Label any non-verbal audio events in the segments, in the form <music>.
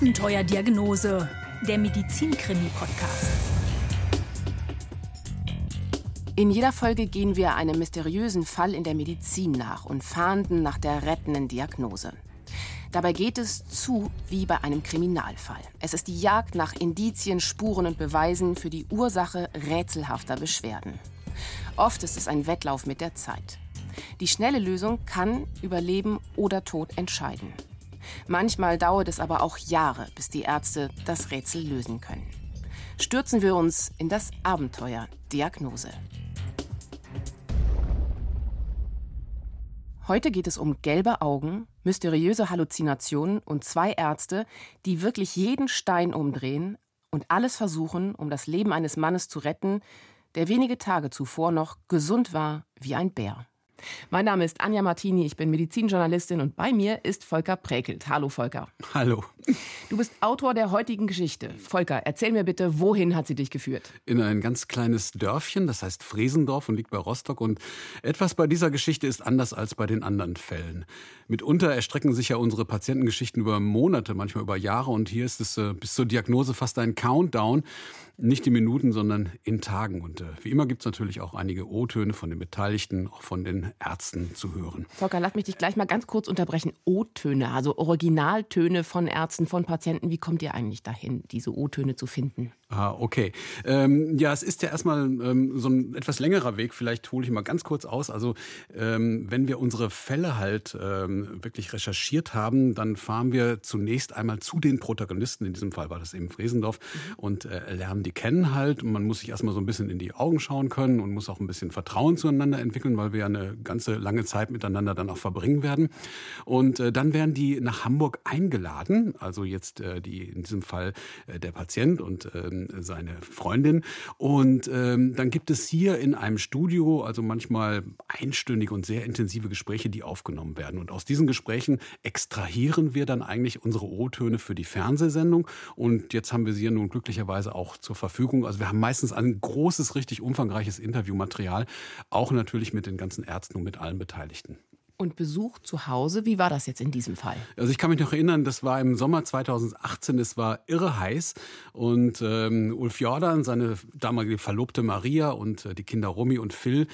Abenteuerdiagnose, der Medizinkrimi-Podcast. In jeder Folge gehen wir einem mysteriösen Fall in der Medizin nach und fahnden nach der rettenden Diagnose. Dabei geht es zu wie bei einem Kriminalfall. Es ist die Jagd nach Indizien, Spuren und Beweisen für die Ursache rätselhafter Beschwerden. Oft ist es ein Wettlauf mit der Zeit. Die schnelle Lösung kann über Leben oder Tod entscheiden. Manchmal dauert es aber auch Jahre, bis die Ärzte das Rätsel lösen können. Stürzen wir uns in das Abenteuer Diagnose. Heute geht es um gelbe Augen, mysteriöse Halluzinationen und zwei Ärzte, die wirklich jeden Stein umdrehen und alles versuchen, um das Leben eines Mannes zu retten, der wenige Tage zuvor noch gesund war wie ein Bär. Mein Name ist Anja Martini, ich bin Medizinjournalistin und bei mir ist Volker Präkelt. Hallo Volker. Hallo. Du bist Autor der heutigen Geschichte. Volker, erzähl mir bitte, wohin hat sie dich geführt? In ein ganz kleines Dörfchen, das heißt Fresendorf und liegt bei Rostock. Und etwas bei dieser Geschichte ist anders als bei den anderen Fällen. Mitunter erstrecken sich ja unsere Patientengeschichten über Monate, manchmal über Jahre. Und hier ist es äh, bis zur Diagnose fast ein Countdown. Nicht in Minuten, sondern in Tagen. Und äh, wie immer gibt es natürlich auch einige O-Töne von den Beteiligten, auch von den Ärzten zu hören. Volker, lass mich dich gleich mal ganz kurz unterbrechen. O-Töne, also Originaltöne von Ärzten, von Patienten. Wie kommt ihr eigentlich dahin, diese O-Töne zu finden? Ah, okay. Ähm, ja, es ist ja erstmal ähm, so ein etwas längerer Weg. Vielleicht hole ich mal ganz kurz aus. Also, ähm, wenn wir unsere Fälle halt ähm, wirklich recherchiert haben, dann fahren wir zunächst einmal zu den Protagonisten. In diesem Fall war das eben Fresendorf mhm. und äh, lernen die kennen halt. Und man muss sich erstmal so ein bisschen in die Augen schauen können und muss auch ein bisschen Vertrauen zueinander entwickeln, weil wir ja eine ganze lange Zeit miteinander dann auch verbringen werden. Und äh, dann werden die nach Hamburg eingeladen. Also jetzt äh, die in diesem Fall äh, der Patient und ähm, seine Freundin. Und ähm, dann gibt es hier in einem Studio also manchmal einstündige und sehr intensive Gespräche, die aufgenommen werden. Und aus diesen Gesprächen extrahieren wir dann eigentlich unsere O-Töne für die Fernsehsendung. Und jetzt haben wir sie ja nun glücklicherweise auch zur Verfügung. Also wir haben meistens ein großes, richtig umfangreiches Interviewmaterial, auch natürlich mit den ganzen Ärzten und mit allen Beteiligten. Und Besuch zu Hause, wie war das jetzt in diesem Fall? Also ich kann mich noch erinnern, das war im Sommer 2018, es war irre heiß und ähm, Ulf Jordan, seine damalige Verlobte Maria und äh, die Kinder Romy und Phil,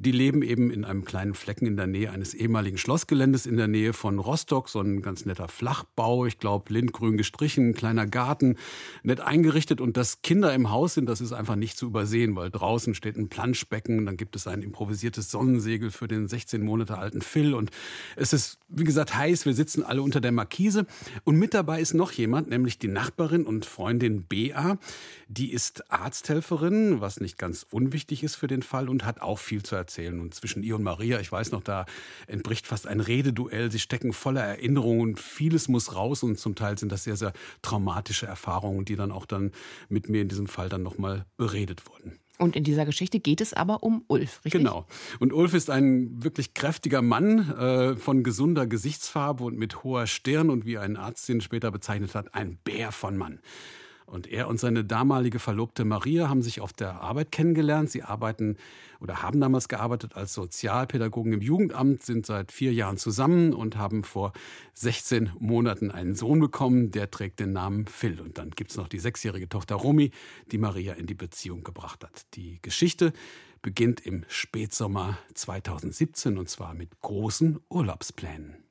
die leben eben in einem kleinen Flecken in der Nähe eines ehemaligen Schlossgeländes in der Nähe von Rostock. So ein ganz netter Flachbau, ich glaube lindgrün gestrichen, ein kleiner Garten, nett eingerichtet. Und dass Kinder im Haus sind, das ist einfach nicht zu übersehen, weil draußen steht ein Planschbecken, dann gibt es ein improvisiertes Sonnensegel für den 16 Monate alten Phil. Und es ist, wie gesagt, heiß. Wir sitzen alle unter der Markise. Und mit dabei ist noch jemand, nämlich die Nachbarin und Freundin Bea. Die ist Arzthelferin, was nicht ganz unwichtig ist für den Fall und hat auch viel zu erzählen erzählen. Und zwischen ihr und Maria, ich weiß noch, da entbricht fast ein Rededuell. Sie stecken voller Erinnerungen und vieles muss raus. Und zum Teil sind das sehr, sehr traumatische Erfahrungen, die dann auch dann mit mir in diesem Fall dann nochmal beredet wurden. Und in dieser Geschichte geht es aber um Ulf, richtig? Genau. Und Ulf ist ein wirklich kräftiger Mann äh, von gesunder Gesichtsfarbe und mit hoher Stirn und wie ein Arzt ihn später bezeichnet hat, ein Bär von Mann. Und er und seine damalige Verlobte Maria haben sich auf der Arbeit kennengelernt. Sie arbeiten oder haben damals gearbeitet als Sozialpädagogen im Jugendamt, sind seit vier Jahren zusammen und haben vor 16 Monaten einen Sohn bekommen. Der trägt den Namen Phil. Und dann gibt es noch die sechsjährige Tochter Romy, die Maria in die Beziehung gebracht hat. Die Geschichte beginnt im Spätsommer 2017 und zwar mit großen Urlaubsplänen.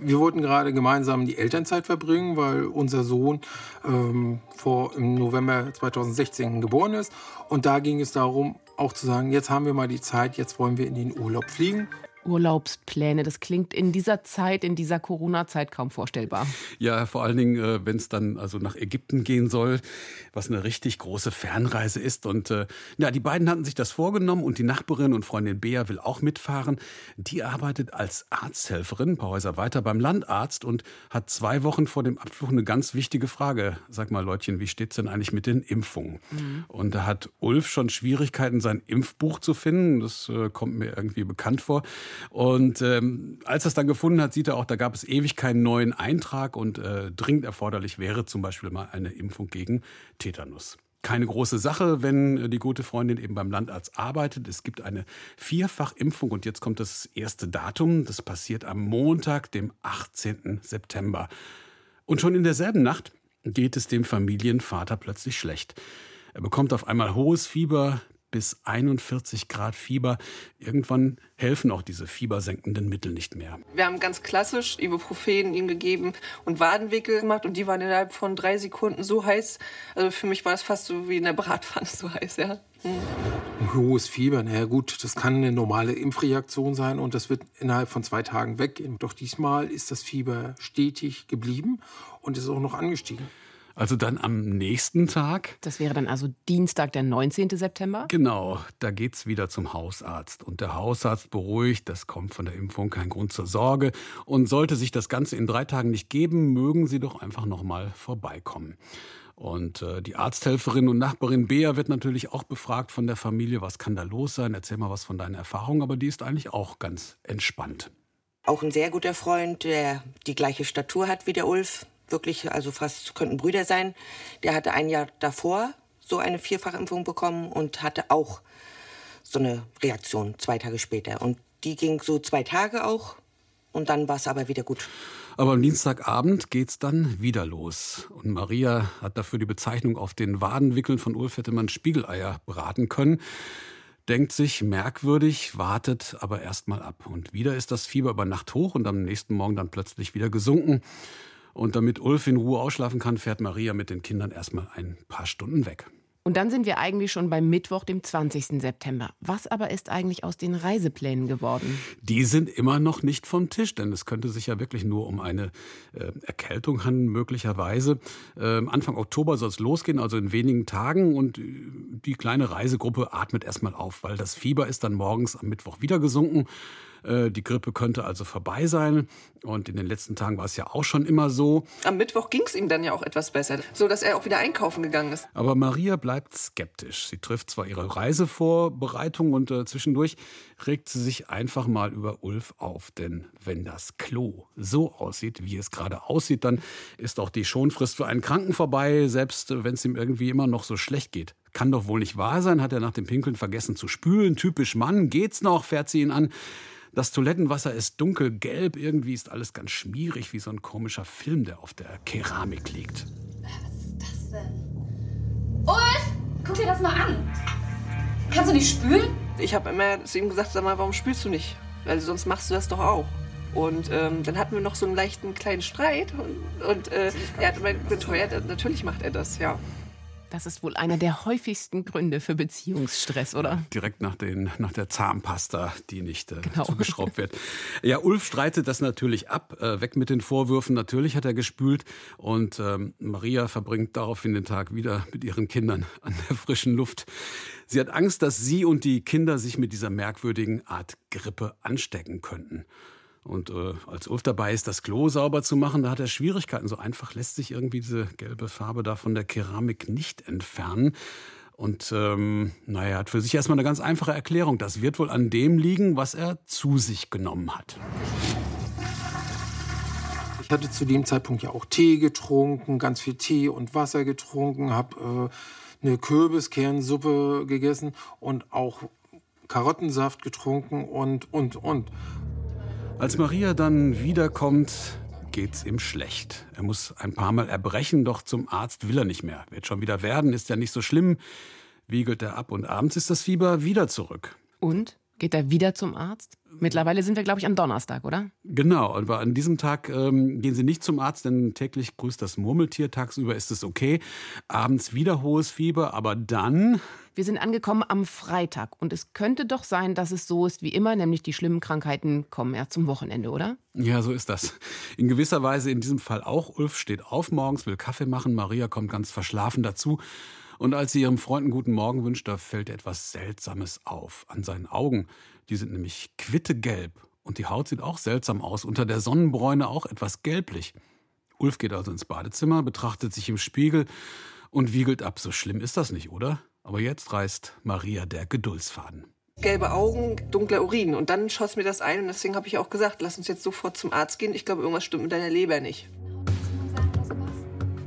Wir wollten gerade gemeinsam die Elternzeit verbringen, weil unser Sohn ähm, vor, im November 2016 geboren ist. Und da ging es darum, auch zu sagen, jetzt haben wir mal die Zeit, jetzt wollen wir in den Urlaub fliegen. Urlaubspläne. Das klingt in dieser Zeit, in dieser Corona-Zeit kaum vorstellbar. Ja, vor allen Dingen, äh, wenn es dann also nach Ägypten gehen soll, was eine richtig große Fernreise ist. Und äh, ja, die beiden hatten sich das vorgenommen und die Nachbarin und Freundin Bea will auch mitfahren. Die arbeitet als Arzthelferin, ein paar Häuser weiter beim Landarzt und hat zwei Wochen vor dem Abflug eine ganz wichtige Frage. Sag mal, Leutchen, wie steht's denn eigentlich mit den Impfungen? Mhm. Und da hat Ulf schon Schwierigkeiten, sein Impfbuch zu finden. Das äh, kommt mir irgendwie bekannt vor. Und ähm, als er es dann gefunden hat, sieht er auch, da gab es ewig keinen neuen Eintrag und äh, dringend erforderlich wäre zum Beispiel mal eine Impfung gegen Tetanus keine große Sache, wenn äh, die gute Freundin eben beim Landarzt arbeitet. Es gibt eine Vierfachimpfung und jetzt kommt das erste Datum. Das passiert am Montag, dem 18. September. Und schon in derselben Nacht geht es dem Familienvater plötzlich schlecht. Er bekommt auf einmal hohes Fieber, bis 41 Grad Fieber. Irgendwann helfen auch diese fiebersenkenden Mittel nicht mehr. Wir haben ganz klassisch Ibuprofen ihm gegeben und Wadenwickel gemacht und die waren innerhalb von drei Sekunden so heiß. Also für mich war es fast so wie in der Bratpfanne so heiß, ja. Ein hohes Fieber, naja gut, das kann eine normale Impfreaktion sein und das wird innerhalb von zwei Tagen weggehen. Doch diesmal ist das Fieber stetig geblieben und ist auch noch angestiegen. Also dann am nächsten Tag. Das wäre dann also Dienstag, der 19. September? Genau, da geht's wieder zum Hausarzt. Und der Hausarzt beruhigt, das kommt von der Impfung kein Grund zur Sorge. Und sollte sich das Ganze in drei Tagen nicht geben, mögen Sie doch einfach nochmal vorbeikommen. Und äh, die Arzthelferin und Nachbarin Bea wird natürlich auch befragt von der Familie, was kann da los sein? Erzähl mal was von deinen Erfahrungen, aber die ist eigentlich auch ganz entspannt. Auch ein sehr guter Freund, der die gleiche Statur hat wie der Ulf, wirklich, also fast könnten Brüder sein. Der hatte ein Jahr davor so eine Vierfachimpfung bekommen und hatte auch so eine Reaktion zwei Tage später. Und die ging so zwei Tage auch und dann war es aber wieder gut. Aber am Dienstagabend geht's dann wieder los. Und Maria hat dafür die Bezeichnung auf den Wadenwickeln von Ulf hätte man Spiegeleier braten können. Denkt sich merkwürdig, wartet aber erstmal ab. Und wieder ist das Fieber über Nacht hoch und am nächsten Morgen dann plötzlich wieder gesunken. Und damit Ulf in Ruhe ausschlafen kann, fährt Maria mit den Kindern erstmal ein paar Stunden weg. Und dann sind wir eigentlich schon beim Mittwoch, dem 20. September. Was aber ist eigentlich aus den Reiseplänen geworden? Die sind immer noch nicht vom Tisch, denn es könnte sich ja wirklich nur um eine äh, Erkältung handeln, möglicherweise. Äh, Anfang Oktober soll es losgehen, also in wenigen Tagen. Und äh, die kleine Reisegruppe atmet erstmal auf, weil das Fieber ist dann morgens am Mittwoch wieder gesunken. Äh, die Grippe könnte also vorbei sein. Und in den letzten Tagen war es ja auch schon immer so. Am Mittwoch ging es ihm dann ja auch etwas besser, so dass er auch wieder einkaufen gegangen ist. Aber Maria bleibt skeptisch. Sie trifft zwar ihre Reisevorbereitung und äh, zwischendurch regt sie sich einfach mal über Ulf auf. Denn wenn das Klo so aussieht, wie es gerade aussieht, dann ist auch die Schonfrist für einen Kranken vorbei, selbst wenn es ihm irgendwie immer noch so schlecht geht. Kann doch wohl nicht wahr sein, hat er nach dem Pinkeln vergessen zu spülen. Typisch Mann, geht's noch, fährt sie ihn an. Das Toilettenwasser ist dunkelgelb, irgendwie ist alles ganz schmierig, wie so ein komischer Film, der auf der Keramik liegt. Was ist das denn? Ulf, guck dir das mal an. Kannst du nicht spülen? Ich habe immer zu ihm gesagt, sag mal, warum spülst du nicht? Weil sonst machst du das doch auch. Und ähm, dann hatten wir noch so einen leichten kleinen Streit und, und äh, er hat immer beteuert, natürlich macht er das, ja. Das ist wohl einer der häufigsten Gründe für Beziehungsstress, oder? Direkt nach, den, nach der Zahnpasta, die nicht äh, genau. zugeschraubt wird. Ja, Ulf streitet das natürlich ab. Äh, weg mit den Vorwürfen. Natürlich hat er gespült. Und ähm, Maria verbringt daraufhin den Tag wieder mit ihren Kindern an der frischen Luft. Sie hat Angst, dass sie und die Kinder sich mit dieser merkwürdigen Art Grippe anstecken könnten. Und äh, als Ulf dabei ist, das Klo sauber zu machen, da hat er Schwierigkeiten. So einfach lässt sich irgendwie diese gelbe Farbe da von der Keramik nicht entfernen. Und ähm, naja, hat für sich erstmal eine ganz einfache Erklärung. Das wird wohl an dem liegen, was er zu sich genommen hat. Ich hatte zu dem Zeitpunkt ja auch Tee getrunken, ganz viel Tee und Wasser getrunken, habe äh, eine Kürbiskernsuppe gegessen und auch Karottensaft getrunken und, und, und. Als Maria dann wiederkommt, geht's ihm schlecht. Er muss ein paar Mal erbrechen, doch zum Arzt will er nicht mehr. Wird schon wieder werden, ist ja nicht so schlimm. Wiegelt er ab und abends ist das Fieber wieder zurück. Und? Geht er wieder zum Arzt? Mittlerweile sind wir, glaube ich, am Donnerstag, oder? Genau, aber an diesem Tag ähm, gehen Sie nicht zum Arzt, denn täglich grüßt das Murmeltier. Tagsüber ist es okay. Abends wieder hohes Fieber, aber dann. Wir sind angekommen am Freitag und es könnte doch sein, dass es so ist wie immer, nämlich die schlimmen Krankheiten kommen erst zum Wochenende, oder? Ja, so ist das. In gewisser Weise in diesem Fall auch. Ulf steht auf morgens, will Kaffee machen, Maria kommt ganz verschlafen dazu. Und als sie ihrem Freund einen guten Morgen wünscht, da fällt etwas Seltsames auf an seinen Augen. Die sind nämlich quittegelb und die Haut sieht auch seltsam aus, unter der Sonnenbräune auch etwas gelblich. Ulf geht also ins Badezimmer, betrachtet sich im Spiegel und wiegelt ab. So schlimm ist das nicht, oder? Aber jetzt reißt Maria der Geduldsfaden. Gelbe Augen, dunkler Urin. Und dann schoss mir das ein und deswegen habe ich auch gesagt, lass uns jetzt sofort zum Arzt gehen. Ich glaube, irgendwas stimmt mit deiner Leber nicht.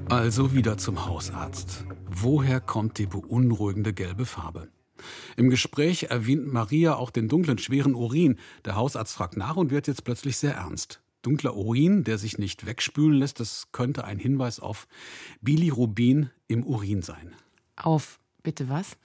Also wieder zum Hausarzt. Woher kommt die beunruhigende gelbe Farbe? Im Gespräch erwähnt Maria auch den dunklen, schweren Urin. Der Hausarzt fragt nach und wird jetzt plötzlich sehr ernst. dunkler Urin, der sich nicht wegspülen lässt. Das könnte ein Hinweis auf Bilirubin im Urin sein. Auf Bitte was?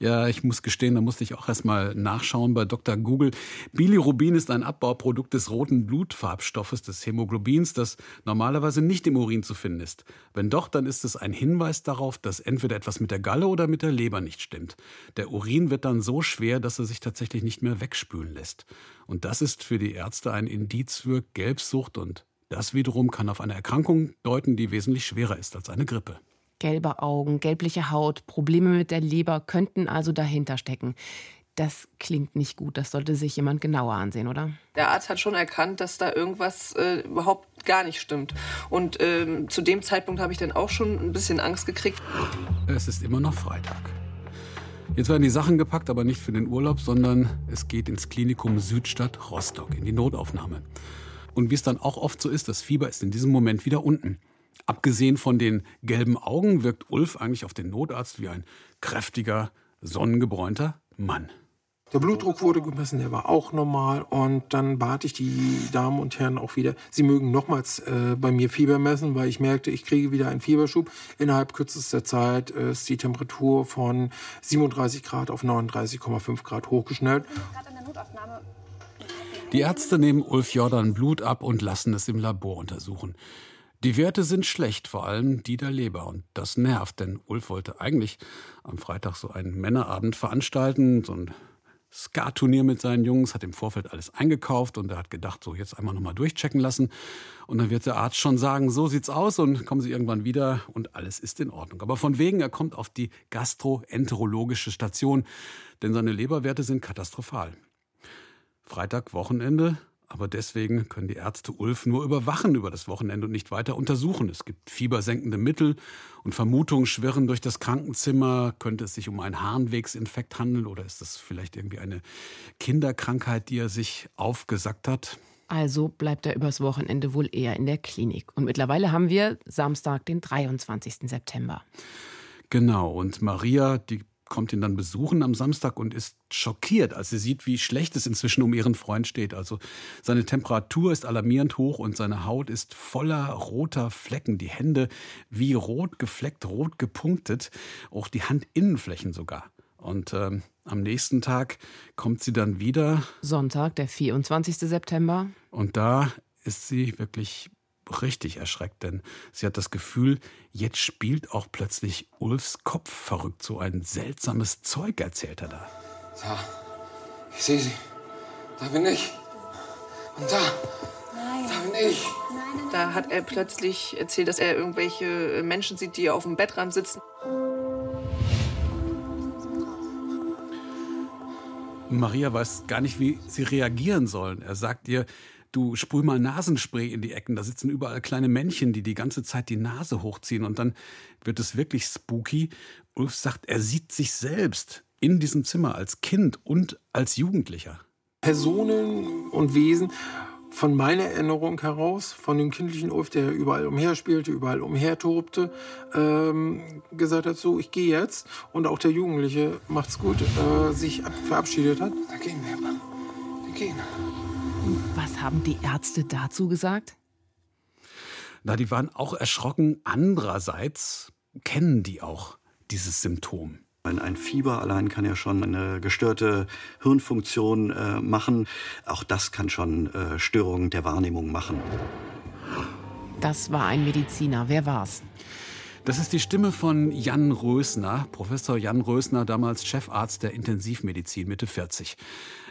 Ja, ich muss gestehen, da musste ich auch erstmal nachschauen bei Dr. Google. Bilirubin ist ein Abbauprodukt des roten Blutfarbstoffes des Hämoglobins, das normalerweise nicht im Urin zu finden ist. Wenn doch, dann ist es ein Hinweis darauf, dass entweder etwas mit der Galle oder mit der Leber nicht stimmt. Der Urin wird dann so schwer, dass er sich tatsächlich nicht mehr wegspülen lässt. Und das ist für die Ärzte ein Indiz für Gelbsucht und das wiederum kann auf eine Erkrankung deuten, die wesentlich schwerer ist als eine Grippe. Gelbe Augen, gelbliche Haut, Probleme mit der Leber könnten also dahinter stecken. Das klingt nicht gut. Das sollte sich jemand genauer ansehen, oder? Der Arzt hat schon erkannt, dass da irgendwas äh, überhaupt gar nicht stimmt. Und ähm, zu dem Zeitpunkt habe ich dann auch schon ein bisschen Angst gekriegt. Es ist immer noch Freitag. Jetzt werden die Sachen gepackt, aber nicht für den Urlaub, sondern es geht ins Klinikum Südstadt Rostock, in die Notaufnahme. Und wie es dann auch oft so ist, das Fieber ist in diesem Moment wieder unten. Abgesehen von den gelben Augen wirkt Ulf eigentlich auf den Notarzt wie ein kräftiger, sonnengebräunter Mann. Der Blutdruck wurde gemessen, der war auch normal. Und dann bat ich die Damen und Herren auch wieder, sie mögen nochmals äh, bei mir Fieber messen, weil ich merkte, ich kriege wieder einen Fieberschub. Innerhalb kürzester Zeit äh, ist die Temperatur von 37 Grad auf 39,5 Grad hochgeschnellt. Die Ärzte nehmen Ulf Jordan Blut ab und lassen es im Labor untersuchen. Die Werte sind schlecht, vor allem die der Leber. Und das nervt, denn Ulf wollte eigentlich am Freitag so einen Männerabend veranstalten, so ein Skat-Turnier mit seinen Jungs, hat im Vorfeld alles eingekauft und er hat gedacht, so jetzt einmal nochmal durchchecken lassen. Und dann wird der Arzt schon sagen, so sieht's aus und kommen Sie irgendwann wieder und alles ist in Ordnung. Aber von wegen, er kommt auf die gastroenterologische Station, denn seine Leberwerte sind katastrophal. Freitag, Wochenende, aber deswegen können die Ärzte Ulf nur überwachen über das Wochenende und nicht weiter untersuchen. Es gibt fiebersenkende Mittel und Vermutungen schwirren durch das Krankenzimmer. Könnte es sich um einen Harnwegsinfekt handeln oder ist das vielleicht irgendwie eine Kinderkrankheit, die er sich aufgesackt hat? Also bleibt er übers Wochenende wohl eher in der Klinik. Und mittlerweile haben wir Samstag, den 23. September. Genau, und Maria, die kommt ihn dann besuchen am Samstag und ist schockiert, als sie sieht, wie schlecht es inzwischen um ihren Freund steht. Also seine Temperatur ist alarmierend hoch und seine Haut ist voller roter Flecken. Die Hände wie rot gefleckt, rot gepunktet, auch die Handinnenflächen sogar. Und ähm, am nächsten Tag kommt sie dann wieder. Sonntag, der 24. September. Und da ist sie wirklich richtig erschreckt, denn sie hat das Gefühl, jetzt spielt auch plötzlich Ulfs Kopf verrückt. So ein seltsames Zeug erzählt er da. Da, ich sehe sie. Da bin ich. Und da, Nein. da bin ich. Nein, nein, Da hat er plötzlich erzählt, dass er irgendwelche Menschen sieht, die auf dem Bettrand sitzen. Maria weiß gar nicht, wie sie reagieren sollen. Er sagt ihr, du sprüh mal Nasenspray in die Ecken. Da sitzen überall kleine Männchen, die die ganze Zeit die Nase hochziehen. Und dann wird es wirklich spooky. Ulf sagt, er sieht sich selbst in diesem Zimmer als Kind und als Jugendlicher. Personen und Wesen von meiner Erinnerung heraus, von dem kindlichen Ulf, der überall umherspielte, überall umhertobte, ähm, gesagt hat, so, ich gehe jetzt. Und auch der Jugendliche, macht's gut, äh, sich ab- verabschiedet hat. Da gehen wir, Mann. Wir gehen. Was haben die Ärzte dazu gesagt? Na, die waren auch erschrocken. Andererseits kennen die auch dieses Symptom. Ein, ein Fieber allein kann ja schon eine gestörte Hirnfunktion äh, machen. Auch das kann schon äh, Störungen der Wahrnehmung machen. Das war ein Mediziner. Wer war's? Das ist die Stimme von Jan Rösner, Professor Jan Rösner, damals Chefarzt der Intensivmedizin, Mitte 40.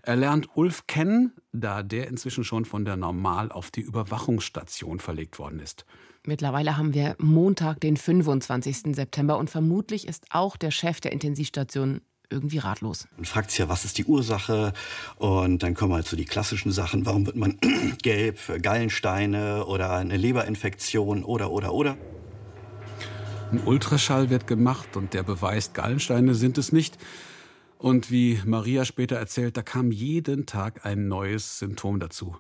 Er lernt Ulf kennen, da der inzwischen schon von der Normal auf die Überwachungsstation verlegt worden ist. Mittlerweile haben wir Montag, den 25. September und vermutlich ist auch der Chef der Intensivstation irgendwie ratlos. Man fragt sich ja, was ist die Ursache? Und dann kommen halt so die klassischen Sachen. Warum wird man <clears throat> gelb? Gallensteine oder eine Leberinfektion oder, oder, oder. Ein Ultraschall wird gemacht und der beweist, Gallensteine sind es nicht. Und wie Maria später erzählt, da kam jeden Tag ein neues Symptom dazu.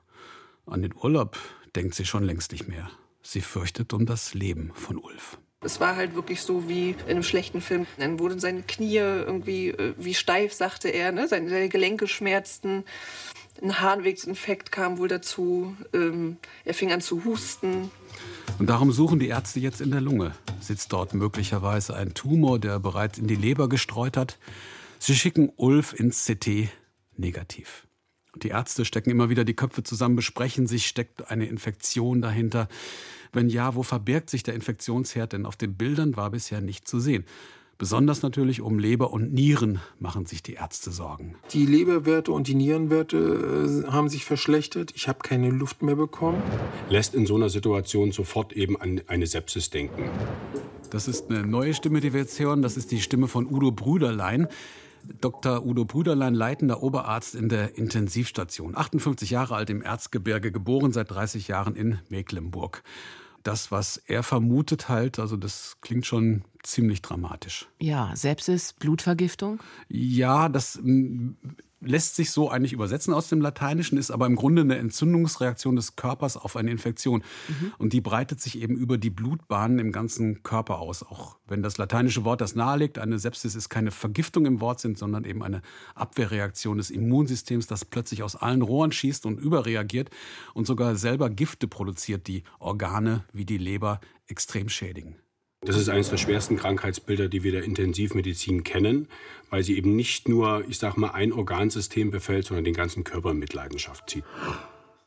An den Urlaub denkt sie schon längst nicht mehr. Sie fürchtet um das Leben von Ulf. Es war halt wirklich so wie in einem schlechten Film. Dann wurden seine Knie irgendwie äh, wie steif, sagte er. Ne? Seine, Gelenke schmerzten. Ein Harnwegsinfekt kam wohl dazu. Ähm, er fing an zu husten. Und darum suchen die Ärzte jetzt in der Lunge. Sitzt dort möglicherweise ein Tumor, der bereits in die Leber gestreut hat? Sie schicken Ulf ins CT negativ. Die Ärzte stecken immer wieder die Köpfe zusammen, besprechen sich, steckt eine Infektion dahinter. Wenn ja, wo verbirgt sich der Infektionsherd? Denn auf den Bildern war bisher nicht zu sehen. Besonders natürlich um Leber und Nieren machen sich die Ärzte Sorgen. Die Leberwerte und die Nierenwerte äh, haben sich verschlechtert. Ich habe keine Luft mehr bekommen. Lässt in so einer Situation sofort eben an eine Sepsis denken. Das ist eine neue Stimme, die wir jetzt hören. Das ist die Stimme von Udo Brüderlein. Dr. Udo Brüderlein, leitender Oberarzt in der Intensivstation. 58 Jahre alt im Erzgebirge, geboren seit 30 Jahren in Mecklenburg das, was er vermutet, halt, also das klingt schon ziemlich dramatisch. Ja, Sepsis, Blutvergiftung? Ja, das lässt sich so eigentlich übersetzen aus dem Lateinischen, ist aber im Grunde eine Entzündungsreaktion des Körpers auf eine Infektion. Mhm. Und die breitet sich eben über die Blutbahnen im ganzen Körper aus. Auch wenn das lateinische Wort das nahelegt, eine Sepsis ist keine Vergiftung im Wortsinn, sondern eben eine Abwehrreaktion des Immunsystems, das plötzlich aus allen Rohren schießt und überreagiert und sogar selber Gifte produziert, die Organe wie die Leber extrem schädigen. Das ist eines der schwersten Krankheitsbilder, die wir der Intensivmedizin kennen, weil sie eben nicht nur, ich sag mal, ein Organsystem befällt, sondern den ganzen Körper in Mitleidenschaft zieht.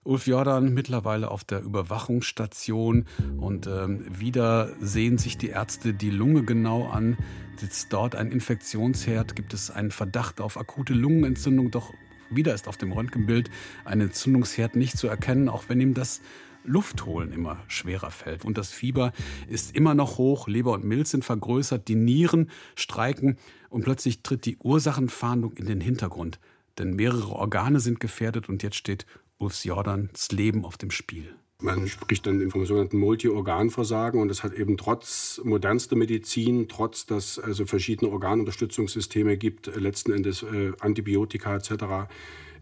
Ulf Jordan mittlerweile auf der Überwachungsstation und ähm, wieder sehen sich die Ärzte die Lunge genau an. Sitzt dort ein Infektionsherd? Gibt es einen Verdacht auf akute Lungenentzündung? Doch wieder ist auf dem Röntgenbild ein Entzündungsherd nicht zu erkennen, auch wenn ihm das Luft holen immer schwerer fällt. Und das Fieber ist immer noch hoch, Leber und Milz sind vergrößert, die Nieren streiken und plötzlich tritt die Ursachenfahndung in den Hintergrund. Denn mehrere Organe sind gefährdet und jetzt steht Ulfs Jordans Leben auf dem Spiel. Man spricht dann vom sogenannten Multi-Organversagen und das hat eben trotz modernster Medizin, trotz dass es also verschiedene Organunterstützungssysteme gibt, letzten Endes äh, Antibiotika etc.,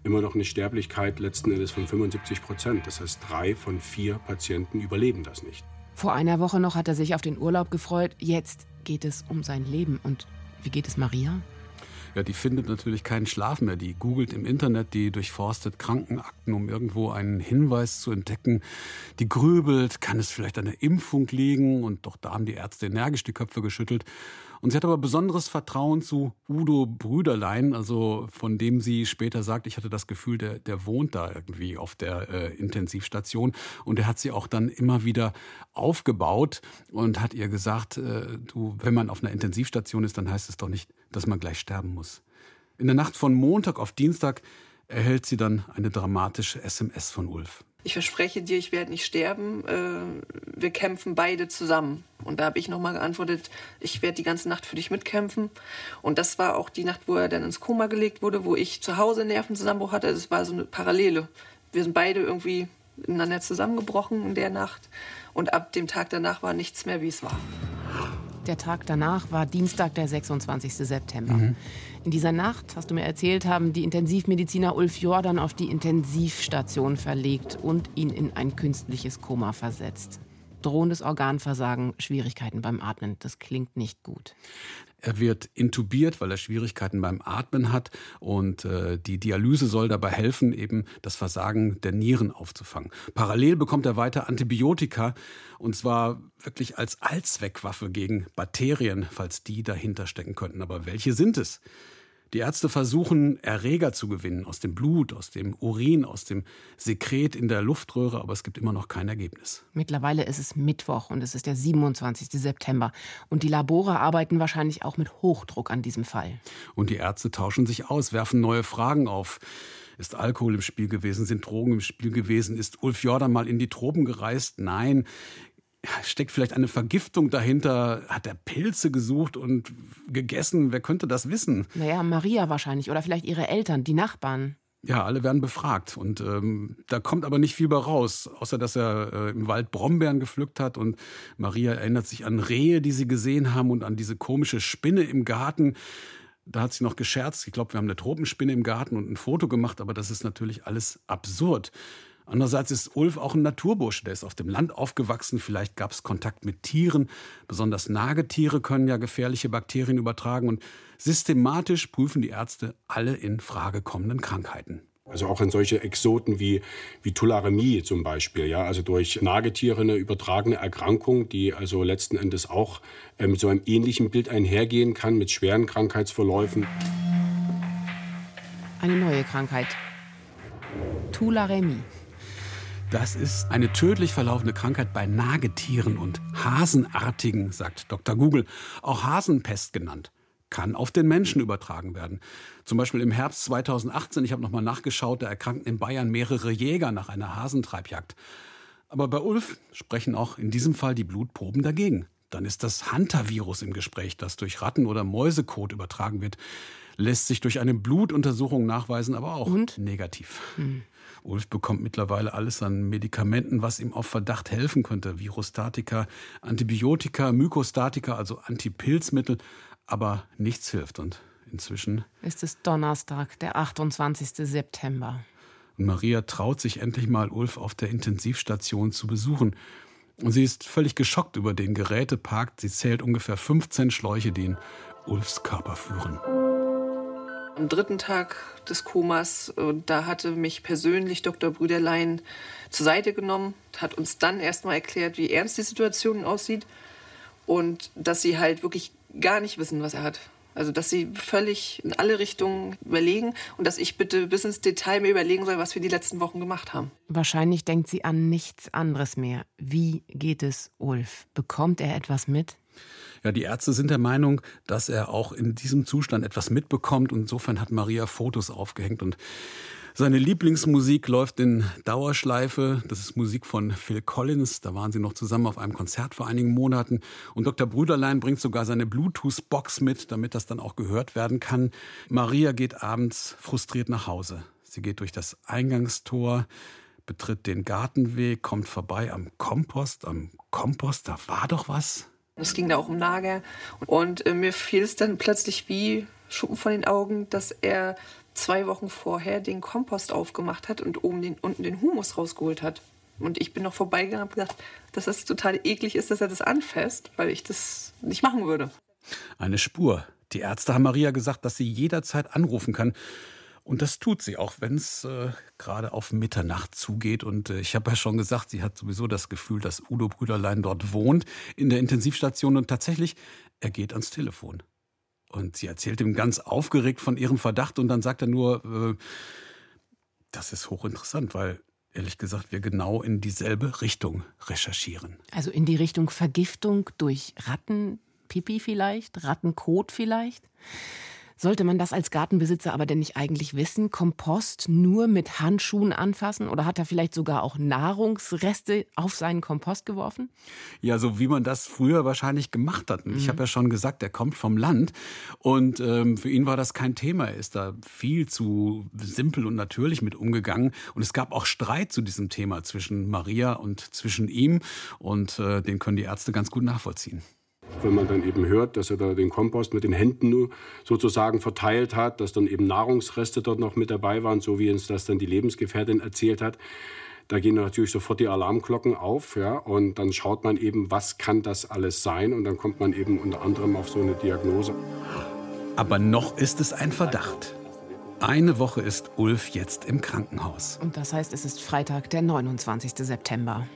immer noch eine Sterblichkeit letzten Endes von 75 Prozent. Das heißt, drei von vier Patienten überleben das nicht. Vor einer Woche noch hat er sich auf den Urlaub gefreut. Jetzt geht es um sein Leben. Und wie geht es Maria? Ja, die findet natürlich keinen Schlaf mehr. Die googelt im Internet, die durchforstet Krankenakten, um irgendwo einen Hinweis zu entdecken. Die grübelt, kann es vielleicht an der Impfung liegen? Und doch da haben die Ärzte energisch die Köpfe geschüttelt. Und sie hat aber besonderes Vertrauen zu Udo Brüderlein, also von dem sie später sagt, ich hatte das Gefühl, der, der wohnt da irgendwie auf der äh, Intensivstation. Und er hat sie auch dann immer wieder aufgebaut und hat ihr gesagt, äh, du, wenn man auf einer Intensivstation ist, dann heißt es doch nicht, dass man gleich sterben muss. In der Nacht von Montag auf Dienstag erhält sie dann eine dramatische SMS von Ulf ich verspreche dir, ich werde nicht sterben, äh, wir kämpfen beide zusammen. Und da habe ich nochmal geantwortet, ich werde die ganze Nacht für dich mitkämpfen. Und das war auch die Nacht, wo er dann ins Koma gelegt wurde, wo ich zu Hause Nervenzusammenbruch hatte. Das war so eine Parallele. Wir sind beide irgendwie ineinander zusammengebrochen in der Nacht. Und ab dem Tag danach war nichts mehr, wie es war. Der Tag danach war Dienstag, der 26. September. Mhm. In dieser Nacht, hast du mir erzählt, haben die Intensivmediziner Ulf Jordan auf die Intensivstation verlegt und ihn in ein künstliches Koma versetzt. Drohendes Organversagen, Schwierigkeiten beim Atmen, das klingt nicht gut. Er wird intubiert, weil er Schwierigkeiten beim Atmen hat und äh, die Dialyse soll dabei helfen, eben das Versagen der Nieren aufzufangen. Parallel bekommt er weiter Antibiotika und zwar wirklich als Allzweckwaffe gegen Bakterien, falls die dahinter stecken könnten. Aber welche sind es? Die Ärzte versuchen, Erreger zu gewinnen aus dem Blut, aus dem Urin, aus dem Sekret in der Luftröhre, aber es gibt immer noch kein Ergebnis. Mittlerweile ist es Mittwoch und es ist der 27. September. Und die Labore arbeiten wahrscheinlich auch mit Hochdruck an diesem Fall. Und die Ärzte tauschen sich aus, werfen neue Fragen auf. Ist Alkohol im Spiel gewesen? Sind Drogen im Spiel gewesen? Ist Ulf Jordan mal in die Tropen gereist? Nein steckt vielleicht eine Vergiftung dahinter? Hat er Pilze gesucht und gegessen? Wer könnte das wissen? Naja, Maria wahrscheinlich oder vielleicht ihre Eltern, die Nachbarn. Ja, alle werden befragt und ähm, da kommt aber nicht viel bei raus, außer dass er äh, im Wald Brombeeren gepflückt hat und Maria erinnert sich an Rehe, die sie gesehen haben und an diese komische Spinne im Garten. Da hat sie noch gescherzt. Ich glaube, wir haben eine Tropenspinne im Garten und ein Foto gemacht, aber das ist natürlich alles absurd. Andererseits ist Ulf auch ein Naturbursche, der ist auf dem Land aufgewachsen, vielleicht gab es Kontakt mit Tieren, besonders Nagetiere können ja gefährliche Bakterien übertragen und systematisch prüfen die Ärzte alle in Frage kommenden Krankheiten. Also auch in solche Exoten wie, wie Tularemie zum Beispiel, ja, also durch Nagetiere eine übertragene Erkrankung, die also letzten Endes auch äh, mit so einem ähnlichen Bild einhergehen kann, mit schweren Krankheitsverläufen. Eine neue Krankheit. Tularemie. Das ist eine tödlich verlaufende Krankheit bei Nagetieren und Hasenartigen, sagt Dr. Google, auch Hasenpest genannt kann auf den Menschen übertragen werden. Zum Beispiel im Herbst 2018, ich habe nochmal nachgeschaut, da erkrankten in Bayern mehrere Jäger nach einer Hasentreibjagd. Aber bei Ulf sprechen auch in diesem Fall die Blutproben dagegen. Dann ist das Hunter-Virus im Gespräch, das durch Ratten- oder Mäusekot übertragen wird. Lässt sich durch eine Blutuntersuchung nachweisen, aber auch Und? negativ. Hm. Ulf bekommt mittlerweile alles an Medikamenten, was ihm auf Verdacht helfen könnte. Virostatika, Antibiotika, Mykostatika, also Antipilzmittel aber nichts hilft. Und inzwischen ist es Donnerstag, der 28. September. Und Maria traut sich endlich mal, Ulf auf der Intensivstation zu besuchen. Und sie ist völlig geschockt über den Gerätepark. Sie zählt ungefähr 15 Schläuche, die in Ulfs Körper führen. Am dritten Tag des Komas, da hatte mich persönlich Dr. Brüderlein zur Seite genommen, hat uns dann erstmal erklärt, wie ernst die Situation aussieht und dass sie halt wirklich gar nicht wissen, was er hat. Also, dass sie völlig in alle Richtungen überlegen und dass ich bitte bis ins Detail mir überlegen soll, was wir die letzten Wochen gemacht haben. Wahrscheinlich denkt sie an nichts anderes mehr. Wie geht es Ulf? Bekommt er etwas mit? Ja, die Ärzte sind der Meinung, dass er auch in diesem Zustand etwas mitbekommt. Und insofern hat Maria Fotos aufgehängt und seine Lieblingsmusik läuft in Dauerschleife. Das ist Musik von Phil Collins. Da waren sie noch zusammen auf einem Konzert vor einigen Monaten. Und Dr. Brüderlein bringt sogar seine Bluetooth-Box mit, damit das dann auch gehört werden kann. Maria geht abends frustriert nach Hause. Sie geht durch das Eingangstor, betritt den Gartenweg, kommt vorbei am Kompost. Am Kompost, da war doch was. Es ging da auch um Nager. Und äh, mir fiel es dann plötzlich wie Schuppen von den Augen, dass er zwei Wochen vorher den Kompost aufgemacht hat und oben den, unten den Humus rausgeholt hat. Und ich bin noch vorbeigegangen und gedacht, dass das total eklig ist, dass er das anfasst, weil ich das nicht machen würde. Eine Spur. Die Ärzte haben Maria gesagt, dass sie jederzeit anrufen kann. Und das tut sie, auch wenn es äh, gerade auf Mitternacht zugeht. Und äh, ich habe ja schon gesagt, sie hat sowieso das Gefühl, dass Udo Brüderlein dort wohnt in der Intensivstation. Und tatsächlich, er geht ans Telefon. Und sie erzählt ihm ganz aufgeregt von ihrem Verdacht und dann sagt er nur, äh, das ist hochinteressant, weil ehrlich gesagt wir genau in dieselbe Richtung recherchieren. Also in die Richtung Vergiftung durch Rattenpipi vielleicht, Rattenkot vielleicht? Sollte man das als Gartenbesitzer aber denn nicht eigentlich wissen? Kompost nur mit Handschuhen anfassen? Oder hat er vielleicht sogar auch Nahrungsreste auf seinen Kompost geworfen? Ja, so wie man das früher wahrscheinlich gemacht hat. Mhm. Ich habe ja schon gesagt, er kommt vom Land. Und ähm, für ihn war das kein Thema. Er ist da viel zu simpel und natürlich mit umgegangen. Und es gab auch Streit zu diesem Thema zwischen Maria und zwischen ihm. Und äh, den können die Ärzte ganz gut nachvollziehen. Wenn man dann eben hört, dass er da den Kompost mit den Händen sozusagen verteilt hat, dass dann eben Nahrungsreste dort noch mit dabei waren, so wie uns das dann die Lebensgefährtin erzählt hat, da gehen natürlich sofort die Alarmglocken auf, ja, und dann schaut man eben, was kann das alles sein, und dann kommt man eben unter anderem auf so eine Diagnose. Aber noch ist es ein Verdacht. Eine Woche ist Ulf jetzt im Krankenhaus. Und das heißt, es ist Freitag, der 29. September.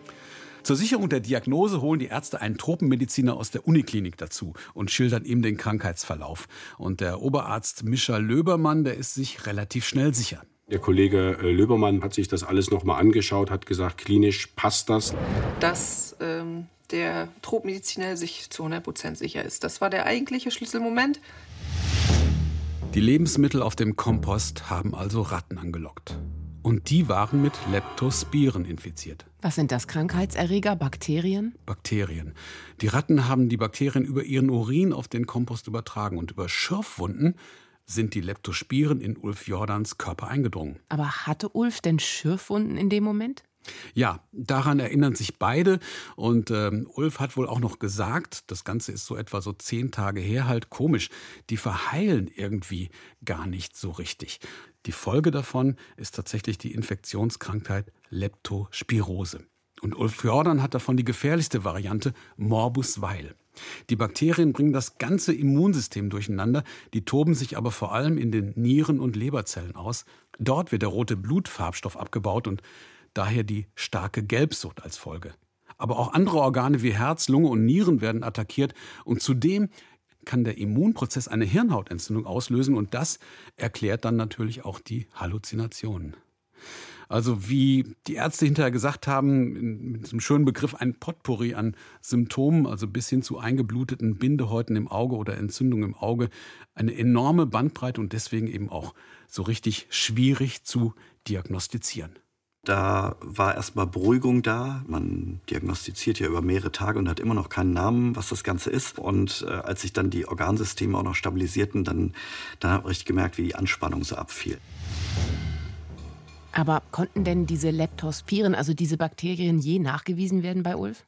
Zur Sicherung der Diagnose holen die Ärzte einen Tropenmediziner aus der Uniklinik dazu und schildern ihm den Krankheitsverlauf. Und der Oberarzt Mischa Löbermann, der ist sich relativ schnell sicher. Der Kollege äh, Löbermann hat sich das alles nochmal angeschaut, hat gesagt, klinisch passt das. Dass ähm, der Tropenmediziner sich zu 100 Prozent sicher ist. Das war der eigentliche Schlüsselmoment. Die Lebensmittel auf dem Kompost haben also Ratten angelockt. Und die waren mit Leptospiren infiziert. Was sind das? Krankheitserreger? Bakterien? Bakterien. Die Ratten haben die Bakterien über ihren Urin auf den Kompost übertragen und über Schürfwunden sind die Leptospiren in Ulf Jordans Körper eingedrungen. Aber hatte Ulf denn Schürfwunden in dem Moment? Ja, daran erinnern sich beide. Und ähm, Ulf hat wohl auch noch gesagt, das Ganze ist so etwa so zehn Tage her, halt komisch, die verheilen irgendwie gar nicht so richtig. Die Folge davon ist tatsächlich die Infektionskrankheit Leptospirose. Und Ulf Jordan hat davon die gefährlichste Variante, Morbus Weil. Die Bakterien bringen das ganze Immunsystem durcheinander, die toben sich aber vor allem in den Nieren- und Leberzellen aus. Dort wird der rote Blutfarbstoff abgebaut und daher die starke Gelbsucht als Folge. Aber auch andere Organe wie Herz, Lunge und Nieren werden attackiert und zudem kann der Immunprozess eine Hirnhautentzündung auslösen und das erklärt dann natürlich auch die Halluzinationen. Also wie die Ärzte hinterher gesagt haben, mit diesem schönen Begriff ein Potpourri an Symptomen, also bis hin zu eingebluteten Bindehäuten im Auge oder Entzündungen im Auge, eine enorme Bandbreite und deswegen eben auch so richtig schwierig zu diagnostizieren. Da war erstmal Beruhigung da. Man diagnostiziert ja über mehrere Tage und hat immer noch keinen Namen, was das Ganze ist. Und äh, als sich dann die Organsysteme auch noch stabilisierten, dann, dann habe ich gemerkt, wie die Anspannung so abfiel. Aber konnten denn diese Leptospiren, also diese Bakterien, je nachgewiesen werden bei Ulf?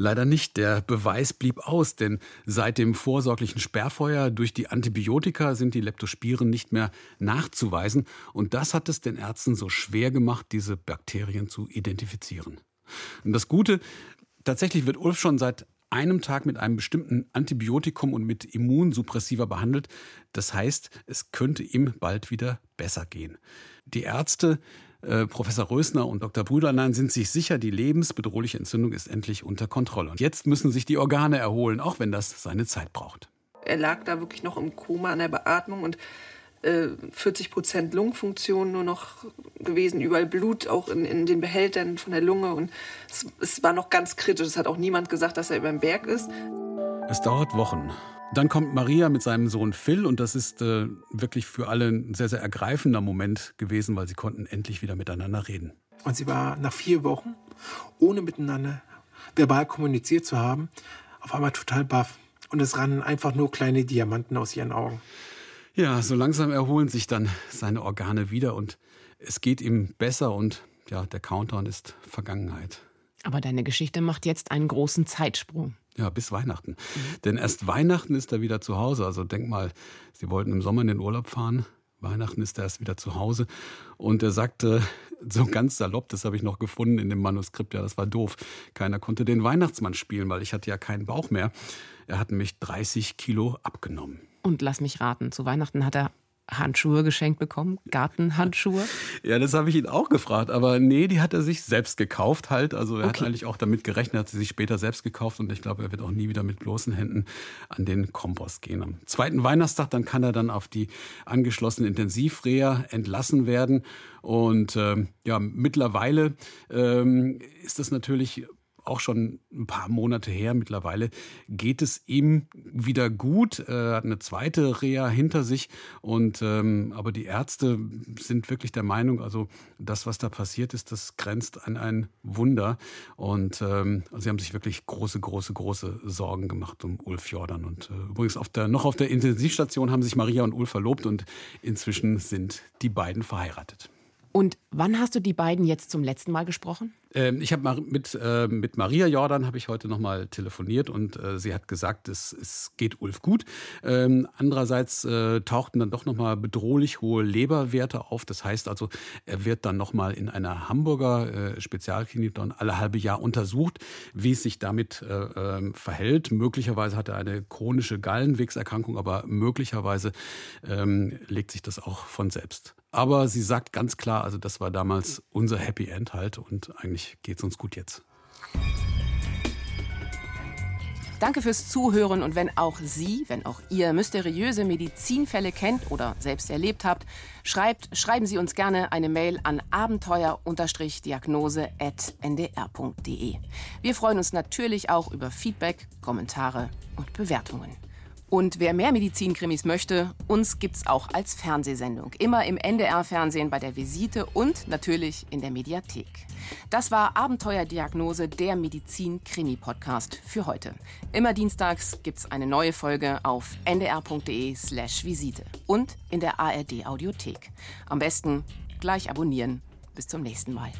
Leider nicht. Der Beweis blieb aus, denn seit dem vorsorglichen Sperrfeuer durch die Antibiotika sind die Leptospiren nicht mehr nachzuweisen. Und das hat es den Ärzten so schwer gemacht, diese Bakterien zu identifizieren. Und das Gute, tatsächlich wird Ulf schon seit einem Tag mit einem bestimmten Antibiotikum und mit Immunsuppressiva behandelt. Das heißt, es könnte ihm bald wieder besser gehen. Die Ärzte, äh, Professor Rösner und Dr. Brüderlein, sind sich sicher, die lebensbedrohliche Entzündung ist endlich unter Kontrolle. Und jetzt müssen sich die Organe erholen, auch wenn das seine Zeit braucht. Er lag da wirklich noch im Koma an der Beatmung und 40 äh, Prozent Lungenfunktion nur noch gewesen, überall Blut auch in, in den Behältern von der Lunge und es, es war noch ganz kritisch. Es hat auch niemand gesagt, dass er über den Berg ist. Es dauert Wochen. Dann kommt Maria mit seinem Sohn Phil und das ist äh, wirklich für alle ein sehr, sehr ergreifender Moment gewesen, weil sie konnten endlich wieder miteinander reden. Und sie war nach vier Wochen, ohne miteinander verbal kommuniziert zu haben, auf einmal total baff. Und es rannen einfach nur kleine Diamanten aus ihren Augen. Ja, so langsam erholen sich dann seine Organe wieder und es geht ihm besser und ja, der Countdown ist Vergangenheit. Aber deine Geschichte macht jetzt einen großen Zeitsprung. Ja, bis Weihnachten. Mhm. Denn erst Weihnachten ist er wieder zu Hause. Also denk mal, Sie wollten im Sommer in den Urlaub fahren. Weihnachten ist er erst wieder zu Hause. Und er sagte <laughs> so ganz salopp, das habe ich noch gefunden in dem Manuskript, ja, das war doof. Keiner konnte den Weihnachtsmann spielen, weil ich hatte ja keinen Bauch mehr. Er hat nämlich 30 Kilo abgenommen. Und lass mich raten, zu Weihnachten hat er Handschuhe geschenkt bekommen, Gartenhandschuhe? Ja, das habe ich ihn auch gefragt, aber nee, die hat er sich selbst gekauft halt. Also er okay. hat eigentlich auch damit gerechnet, hat sie sich später selbst gekauft und ich glaube, er wird auch nie wieder mit bloßen Händen an den Kompost gehen. Am zweiten Weihnachtstag, dann kann er dann auf die angeschlossene Intensivreha entlassen werden und ähm, ja, mittlerweile ähm, ist das natürlich auch schon ein paar Monate her mittlerweile, geht es ihm wieder gut. Er hat eine zweite Reha hinter sich. Und, ähm, aber die Ärzte sind wirklich der Meinung, also das, was da passiert ist, das grenzt an ein Wunder. Und ähm, sie haben sich wirklich große, große, große Sorgen gemacht um Ulf Jordan. Und äh, übrigens auf der, noch auf der Intensivstation haben sich Maria und Ulf verlobt und inzwischen sind die beiden verheiratet. Und wann hast du die beiden jetzt zum letzten Mal gesprochen? Ähm, ich habe mit, äh, mit Maria Jordan habe ich heute noch mal telefoniert und äh, sie hat gesagt, es, es geht Ulf gut. Ähm, andererseits äh, tauchten dann doch noch mal bedrohlich hohe Leberwerte auf. Das heißt also, er wird dann noch mal in einer Hamburger äh, Spezialklinik dann alle halbe Jahr untersucht, wie es sich damit äh, ähm, verhält. Möglicherweise hat er eine chronische Gallenwegserkrankung, aber möglicherweise ähm, legt sich das auch von selbst. Aber sie sagt ganz klar, also das war damals unser Happy End halt und eigentlich geht es uns gut jetzt. Danke fürs Zuhören und wenn auch Sie, wenn auch ihr mysteriöse Medizinfälle kennt oder selbst erlebt habt, schreibt, schreiben Sie uns gerne eine Mail an abenteuer-diagnose.ndr.de. Wir freuen uns natürlich auch über Feedback, Kommentare und Bewertungen. Und wer mehr Medizinkrimis möchte, uns gibt's auch als Fernsehsendung. Immer im NDR-Fernsehen bei der Visite und natürlich in der Mediathek. Das war Abenteuerdiagnose, der Medizin-Krimi-Podcast für heute. Immer dienstags gibt's eine neue Folge auf ndr.de/slash Visite und in der ARD-Audiothek. Am besten gleich abonnieren. Bis zum nächsten Mal.